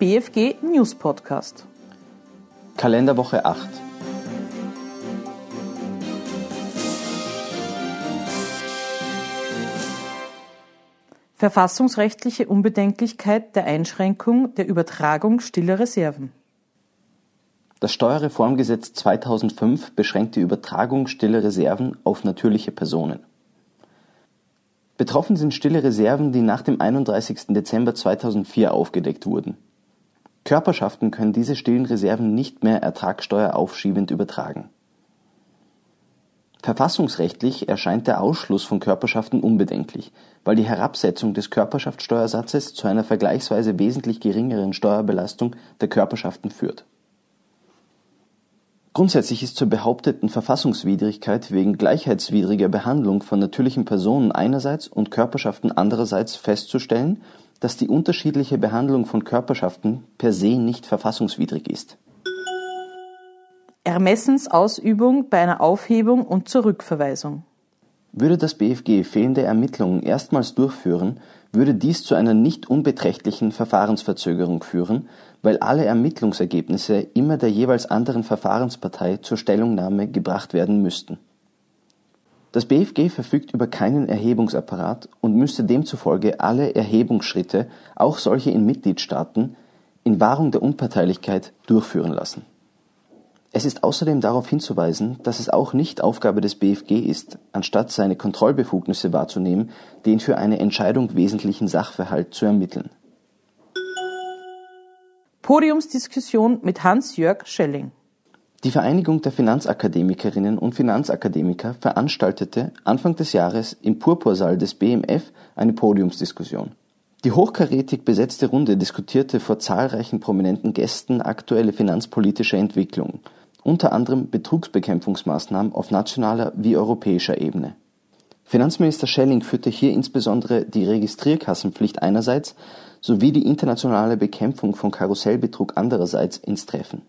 BFG News Podcast. Kalenderwoche 8. Verfassungsrechtliche Unbedenklichkeit der Einschränkung der Übertragung stiller Reserven. Das Steuerreformgesetz 2005 beschränkt die Übertragung stiller Reserven auf natürliche Personen. Betroffen sind stille Reserven, die nach dem 31. Dezember 2004 aufgedeckt wurden. Körperschaften können diese stillen Reserven nicht mehr ertragsteueraufschiebend übertragen. Verfassungsrechtlich erscheint der Ausschluss von Körperschaften unbedenklich, weil die Herabsetzung des Körperschaftssteuersatzes zu einer vergleichsweise wesentlich geringeren Steuerbelastung der Körperschaften führt Grundsätzlich ist zur behaupteten Verfassungswidrigkeit wegen gleichheitswidriger Behandlung von natürlichen Personen einerseits und Körperschaften andererseits festzustellen, dass die unterschiedliche Behandlung von Körperschaften per se nicht verfassungswidrig ist. Ermessensausübung bei einer Aufhebung und Zurückverweisung. Würde das BfG fehlende Ermittlungen erstmals durchführen, würde dies zu einer nicht unbeträchtlichen Verfahrensverzögerung führen, weil alle Ermittlungsergebnisse immer der jeweils anderen Verfahrenspartei zur Stellungnahme gebracht werden müssten. Das BfG verfügt über keinen Erhebungsapparat und müsste demzufolge alle Erhebungsschritte, auch solche in Mitgliedstaaten, in Wahrung der Unparteilichkeit durchführen lassen es ist außerdem darauf hinzuweisen, dass es auch nicht Aufgabe des BfG ist, anstatt seine Kontrollbefugnisse wahrzunehmen, den für eine Entscheidung wesentlichen Sachverhalt zu ermitteln. Podiumsdiskussion mit Hans-Jörg Schelling. Die Vereinigung der Finanzakademikerinnen und Finanzakademiker veranstaltete Anfang des Jahres im Purpursaal des BMF eine Podiumsdiskussion. Die hochkarätig besetzte Runde diskutierte vor zahlreichen prominenten Gästen aktuelle finanzpolitische Entwicklungen unter anderem Betrugsbekämpfungsmaßnahmen auf nationaler wie europäischer Ebene. Finanzminister Schelling führte hier insbesondere die Registrierkassenpflicht einerseits sowie die internationale Bekämpfung von Karussellbetrug andererseits ins Treffen.